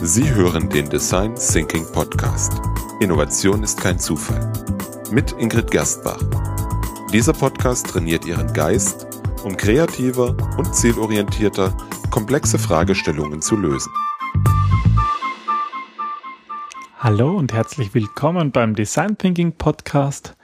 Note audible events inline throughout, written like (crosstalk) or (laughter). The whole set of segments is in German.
Sie hören den Design Thinking Podcast. Innovation ist kein Zufall. Mit Ingrid Gerstbach. Dieser Podcast trainiert Ihren Geist, um kreativer und zielorientierter komplexe Fragestellungen zu lösen. Hallo und herzlich willkommen beim Design Thinking Podcast.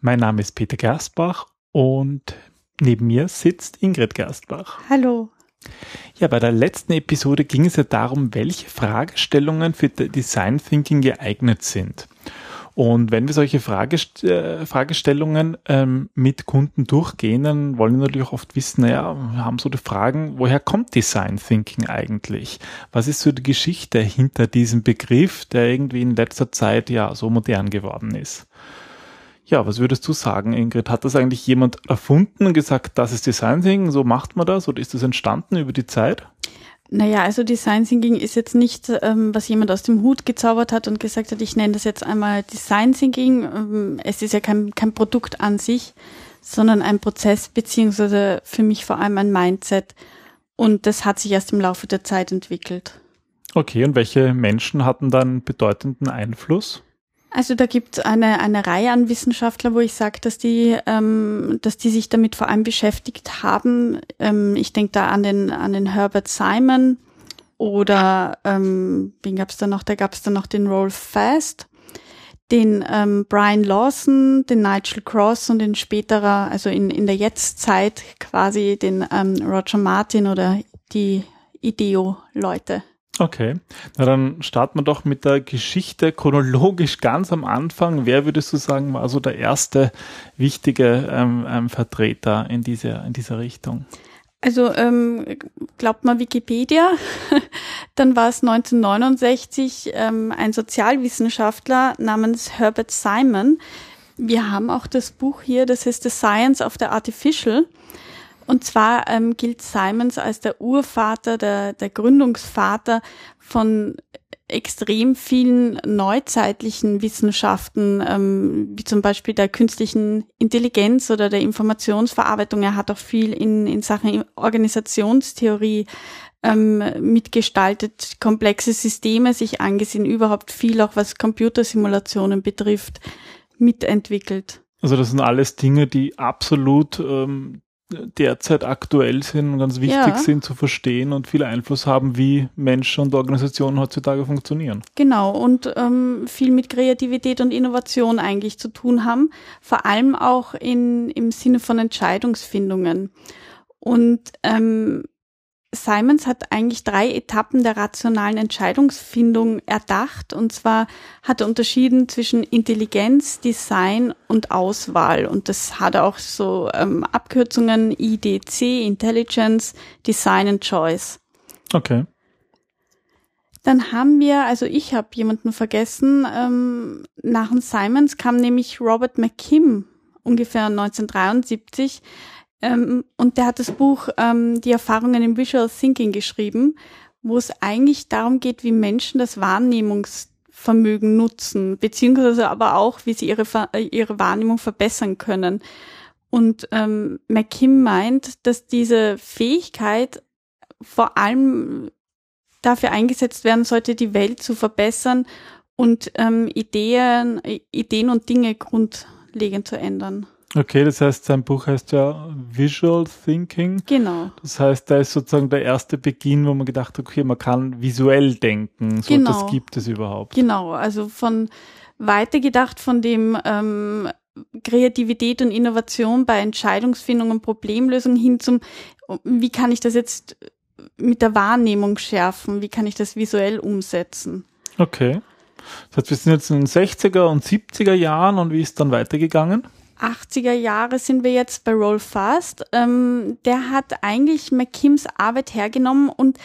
Mein Name ist Peter Gerstbach und neben mir sitzt Ingrid Gerstbach. Hallo. Ja, bei der letzten Episode ging es ja darum, welche Fragestellungen für Design Thinking geeignet sind. Und wenn wir solche Fragest äh, Fragestellungen ähm, mit Kunden durchgehen, dann wollen wir natürlich oft wissen, naja, wir haben so die Fragen, woher kommt Design Thinking eigentlich? Was ist so die Geschichte hinter diesem Begriff, der irgendwie in letzter Zeit ja so modern geworden ist? Ja, was würdest du sagen, Ingrid? Hat das eigentlich jemand erfunden und gesagt, das ist Design Thinking, so macht man das oder ist das entstanden über die Zeit? Naja, also Design Thinking ist jetzt nicht, ähm, was jemand aus dem Hut gezaubert hat und gesagt hat, ich nenne das jetzt einmal Design Thinking. Ähm, es ist ja kein, kein Produkt an sich, sondern ein Prozess, beziehungsweise für mich vor allem ein Mindset. Und das hat sich erst im Laufe der Zeit entwickelt. Okay, und welche Menschen hatten dann bedeutenden Einfluss? Also da gibt es eine, eine Reihe an Wissenschaftlern, wo ich sage, dass die, ähm, dass die sich damit vor allem beschäftigt haben. Ähm, ich denke da an den, an den Herbert Simon oder ähm, wen gab es da noch? Da gab es da noch den Rolf Fast, den ähm, Brian Lawson, den Nigel Cross und den späterer, also in, in der Jetztzeit quasi den ähm, Roger Martin oder die Ideo-Leute. Okay, na dann starten wir doch mit der Geschichte chronologisch ganz am Anfang. Wer würdest du sagen, war so der erste wichtige ähm, ähm, Vertreter in dieser, in dieser Richtung? Also ähm, glaubt mal Wikipedia, (laughs) dann war es 1969 ähm, ein Sozialwissenschaftler namens Herbert Simon. Wir haben auch das Buch hier, das heißt The Science of the Artificial. Und zwar ähm, gilt Simons als der Urvater, der, der Gründungsvater von extrem vielen neuzeitlichen Wissenschaften, ähm, wie zum Beispiel der künstlichen Intelligenz oder der Informationsverarbeitung. Er hat auch viel in, in Sachen Organisationstheorie ähm, mitgestaltet, komplexe Systeme sich angesehen, überhaupt viel auch was Computersimulationen betrifft, mitentwickelt. Also das sind alles Dinge, die absolut ähm, derzeit aktuell sind und ganz wichtig ja. sind zu verstehen und viel Einfluss haben, wie Menschen und Organisationen heutzutage funktionieren. Genau, und ähm, viel mit Kreativität und Innovation eigentlich zu tun haben, vor allem auch in, im Sinne von Entscheidungsfindungen. Und ähm, Simons hat eigentlich drei Etappen der rationalen Entscheidungsfindung erdacht. Und zwar hat er unterschieden zwischen Intelligenz, Design und Auswahl. Und das hat er auch so ähm, Abkürzungen IDC, Intelligence, Design and Choice. Okay. Dann haben wir, also ich habe jemanden vergessen, ähm, nach dem Simons kam nämlich Robert McKim ungefähr 1973 ähm, und der hat das Buch ähm, Die Erfahrungen im Visual Thinking geschrieben, wo es eigentlich darum geht, wie Menschen das Wahrnehmungsvermögen nutzen, beziehungsweise aber auch, wie sie ihre, äh, ihre Wahrnehmung verbessern können. Und ähm, McKim meint, dass diese Fähigkeit vor allem dafür eingesetzt werden sollte, die Welt zu verbessern und ähm, Ideen, Ideen und Dinge grundlegend zu ändern. Okay, das heißt, sein Buch heißt ja Visual Thinking. Genau. Das heißt, da ist sozusagen der erste Beginn, wo man gedacht hat, okay, man kann visuell denken. So genau. das gibt es überhaupt. Genau, also von weitergedacht von dem ähm, Kreativität und Innovation bei Entscheidungsfindung und Problemlösung hin zum, wie kann ich das jetzt mit der Wahrnehmung schärfen? Wie kann ich das visuell umsetzen? Okay. Das heißt, wir sind jetzt in den 60er und 70er Jahren und wie ist dann weitergegangen? 80er Jahre sind wir jetzt bei Roll Fast. Ähm, der hat eigentlich McKims Arbeit hergenommen und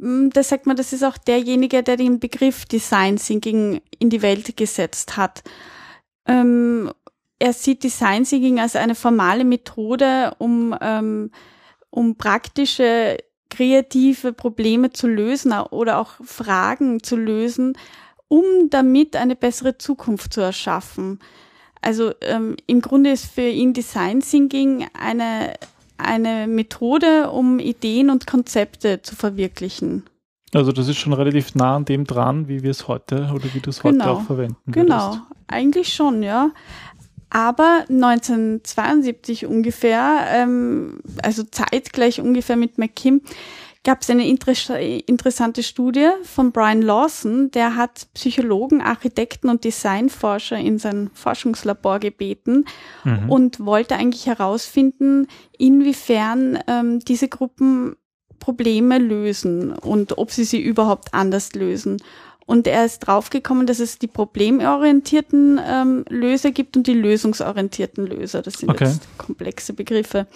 ähm, da sagt man, das ist auch derjenige, der den Begriff Design Thinking in die Welt gesetzt hat. Ähm, er sieht Design Thinking als eine formale Methode, um, ähm, um praktische, kreative Probleme zu lösen oder auch Fragen zu lösen, um damit eine bessere Zukunft zu erschaffen. Also ähm, im Grunde ist für ihn Design Thinking eine, eine Methode, um Ideen und Konzepte zu verwirklichen. Also das ist schon relativ nah an dem dran, wie wir es heute oder wie du es Genau. heute auch verwenden Genau, würdest. eigentlich schon, ja. Aber 1972 ungefähr, ähm, also zeitgleich ungefähr mit McKim, gab es eine interess interessante Studie von Brian Lawson, der hat Psychologen, Architekten und Designforscher in sein Forschungslabor gebeten Mhm. und wollte eigentlich herausfinden, inwiefern ähm, diese Gruppen Probleme lösen und ob sie sie überhaupt anders lösen. Und er ist draufgekommen, dass es die problemorientierten ähm, Löser gibt und die lösungsorientierten Löser. Das sind Okay. jetzt komplexe Begriffe.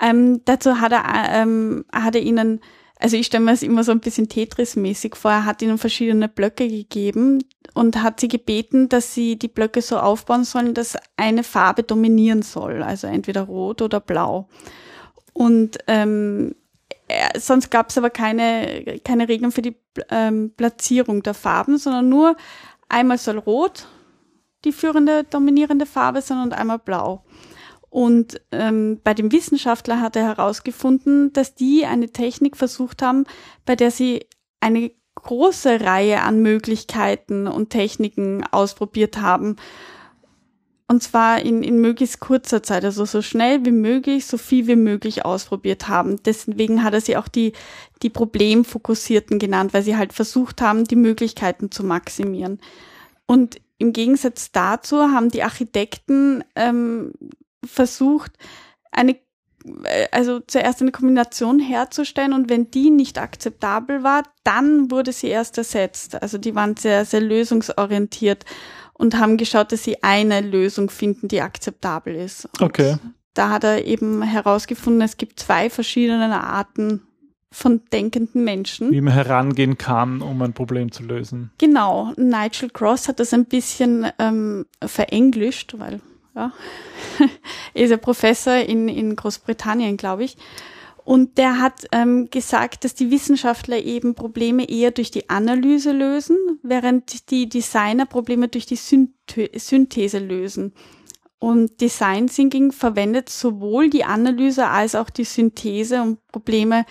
Ähm, dazu hat er, ähm, hat er ihnen, also ich stelle mir es immer so ein bisschen Tetris-mäßig vor, er hat ihnen verschiedene Blöcke gegeben und hat sie gebeten, dass sie die Blöcke so aufbauen sollen, dass eine Farbe dominieren soll, also entweder rot oder blau. Und ähm, sonst gab es aber keine, keine Regeln für die ähm, Platzierung der Farben, sondern nur einmal soll rot die führende, dominierende Farbe sein und einmal blau. Und ähm, bei dem Wissenschaftler hat er herausgefunden, dass die eine Technik versucht haben, bei der sie eine große Reihe an Möglichkeiten und Techniken ausprobiert haben. Und zwar in, in möglichst kurzer Zeit, also so schnell wie möglich, so viel wie möglich ausprobiert haben. Deswegen hat er sie auch die, die Problemfokussierten genannt, weil sie halt versucht haben, die Möglichkeiten zu maximieren. Und im Gegensatz dazu haben die Architekten ähm, versucht, eine äh, also zuerst eine Kombination herzustellen und wenn die nicht akzeptabel war, dann wurde sie erst ersetzt. Also die waren sehr, sehr lösungsorientiert und haben geschaut, dass sie eine Lösung finden, die akzeptabel ist. Und Okay. Da hat er eben herausgefunden, es gibt zwei verschiedene Arten von denkenden Menschen. Wie man herangehen kann, um ein Problem zu lösen. Genau, Nigel Cross hat das ein bisschen ähm, verenglischt, weil ja, (laughs) er ist ja Professor in, in Großbritannien, glaube ich. Und der hat ähm, gesagt, dass die Wissenschaftler eben Probleme eher durch die Analyse lösen, während die Designer Probleme durch die Synthe Synthese lösen. Und Design Thinking verwendet sowohl die Analyse als auch die Synthese, um Probleme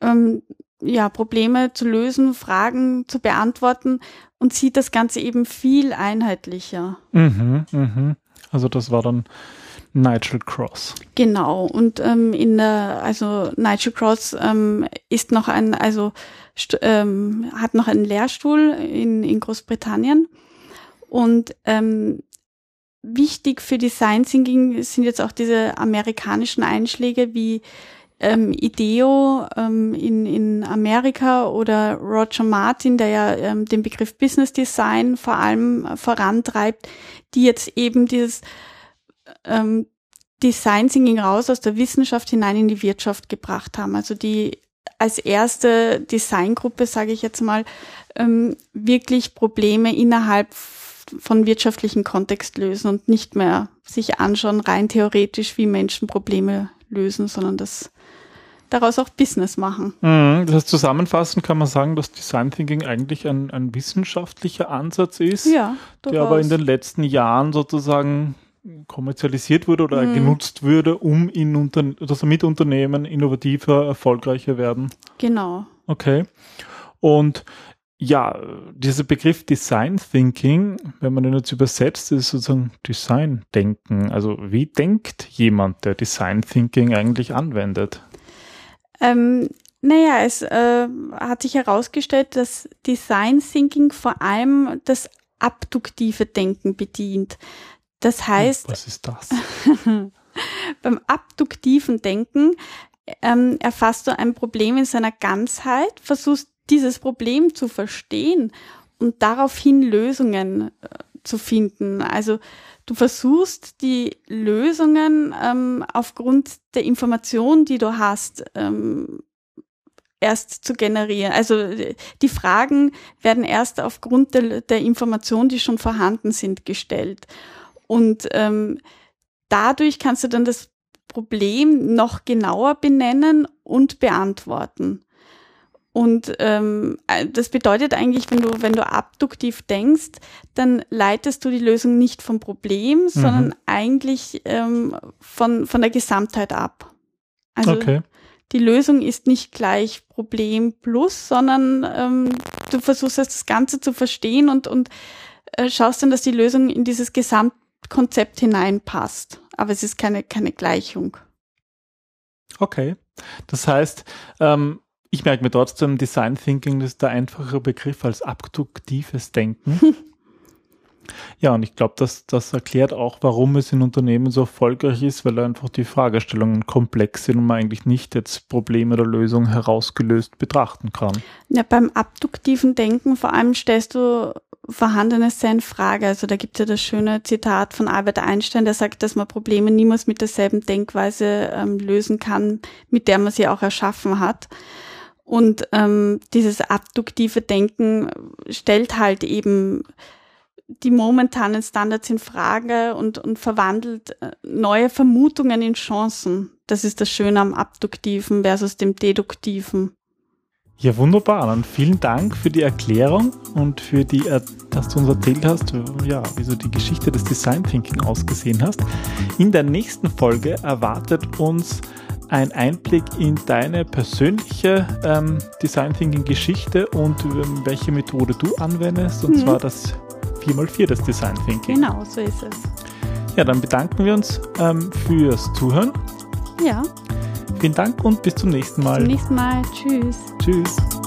ähm, ja, Probleme zu lösen, Fragen zu beantworten und sieht das Ganze eben viel einheitlicher. Mhm, mhm. Also das war dann Nigel Cross. Genau. Und ähm, in der, also Nigel Cross ähm, ist noch ein, also ähm, hat noch einen Lehrstuhl in, in Großbritannien. Und ähm, wichtig für Design Thinking sind jetzt auch diese amerikanischen Einschläge wie ähm, IDEO ähm, in Amerika oder Roger Martin, der ja ähm, den Begriff Business Design vor allem vorantreibt, die jetzt eben dieses ähm, Design Thinking raus aus der Wissenschaft hinein in die Wirtschaft gebracht haben. Also die als erste Designgruppe, sage ich jetzt mal, ähm, wirklich Probleme innerhalb von wirtschaftlichen Kontext lösen und nicht mehr sich anschauen, rein theoretisch, wie Menschen Probleme lösen, sondern das daraus auch Business machen. Mhm. Das heißt, zusammenfassend kann man sagen, dass Design Thinking eigentlich ein, ein wissenschaftlicher Ansatz ist, Ja, der aber in den letzten Jahren sozusagen kommerzialisiert wurde oder Mhm. genutzt würde, um in Unter dass damit Unternehmen innovativer, erfolgreicher werden. genau. Okay. Und ja, dieser Begriff Design Thinking, wenn man den jetzt übersetzt, ist sozusagen Design Denken. Also wie denkt jemand, der Design Thinking eigentlich anwendet? Ähm, naja, es äh, hat sich herausgestellt, dass Design Thinking vor allem das abduktive Denken bedient. Das heißt, Was ist das? (laughs) beim abduktiven Denken ähm, erfasst du ein Problem in seiner Ganzheit, versuchst dieses Problem zu verstehen und daraufhin Lösungen äh, zu finden. Also du versuchst die Lösungen ähm, aufgrund der Information, die du hast, ähm, erst zu generieren. Also die Fragen werden erst aufgrund der, der Informationen, die schon vorhanden sind, gestellt. Und ähm, dadurch kannst du dann das Problem noch genauer benennen und beantworten. Und ähm, äh, das bedeutet eigentlich, wenn du, wenn du abduktiv denkst, dann leitest du die Lösung nicht vom Problem, sondern eigentlich ähm, von, von der Gesamtheit ab. Also okay. die Lösung ist nicht gleich Problem plus, sondern ähm, du versuchst das Ganze zu verstehen und, und äh, schaust dann, dass die Lösung in dieses Gesamtkonzept hineinpasst. Aber es ist keine, keine Gleichung. Okay. Das heißt, ähm, ich merke mir trotzdem, Design Thinking ist der einfache Begriff als abduktives Denken. (laughs) Ja, und ich glaube, dass das erklärt auch, warum es in Unternehmen so erfolgreich ist, weil einfach die Fragestellungen komplex sind und man eigentlich nicht jetzt Probleme oder Lösungen herausgelöst betrachten kann. Ja, beim abduktiven Denken vor allem stellst du Vorhandenes sehr in Frage. Also da gibt es ja das schöne Zitat von Albert Einstein, der sagt, dass man Probleme niemals mit derselben Denkweise ähm, lösen kann, mit der man sie auch erschaffen hat. Und ähm, dieses abduktive Denken stellt halt eben die momentanen Standards in Frage und, und verwandelt äh, neue Vermutungen in Chancen. Das ist das Schöne am Abduktiven versus dem Deduktiven. Ja, wunderbar. Dann vielen Dank für die Erklärung und für die, äh, dass du uns erzählt hast, ja, wie so die Geschichte des Design Thinking ausgesehen hast. In der nächsten Folge erwartet uns ein Einblick in deine persönliche ähm, Design Thinking Geschichte und ähm, welche Methode du anwendest, und mhm. zwar das 4x4 des Design Thinking. Genau, so ist es. Ja, dann bedanken wir uns ähm, fürs Zuhören. Ja. Vielen Dank und bis zum nächsten Mal. Bis zum nächsten Mal. Tschüss. Tschüss.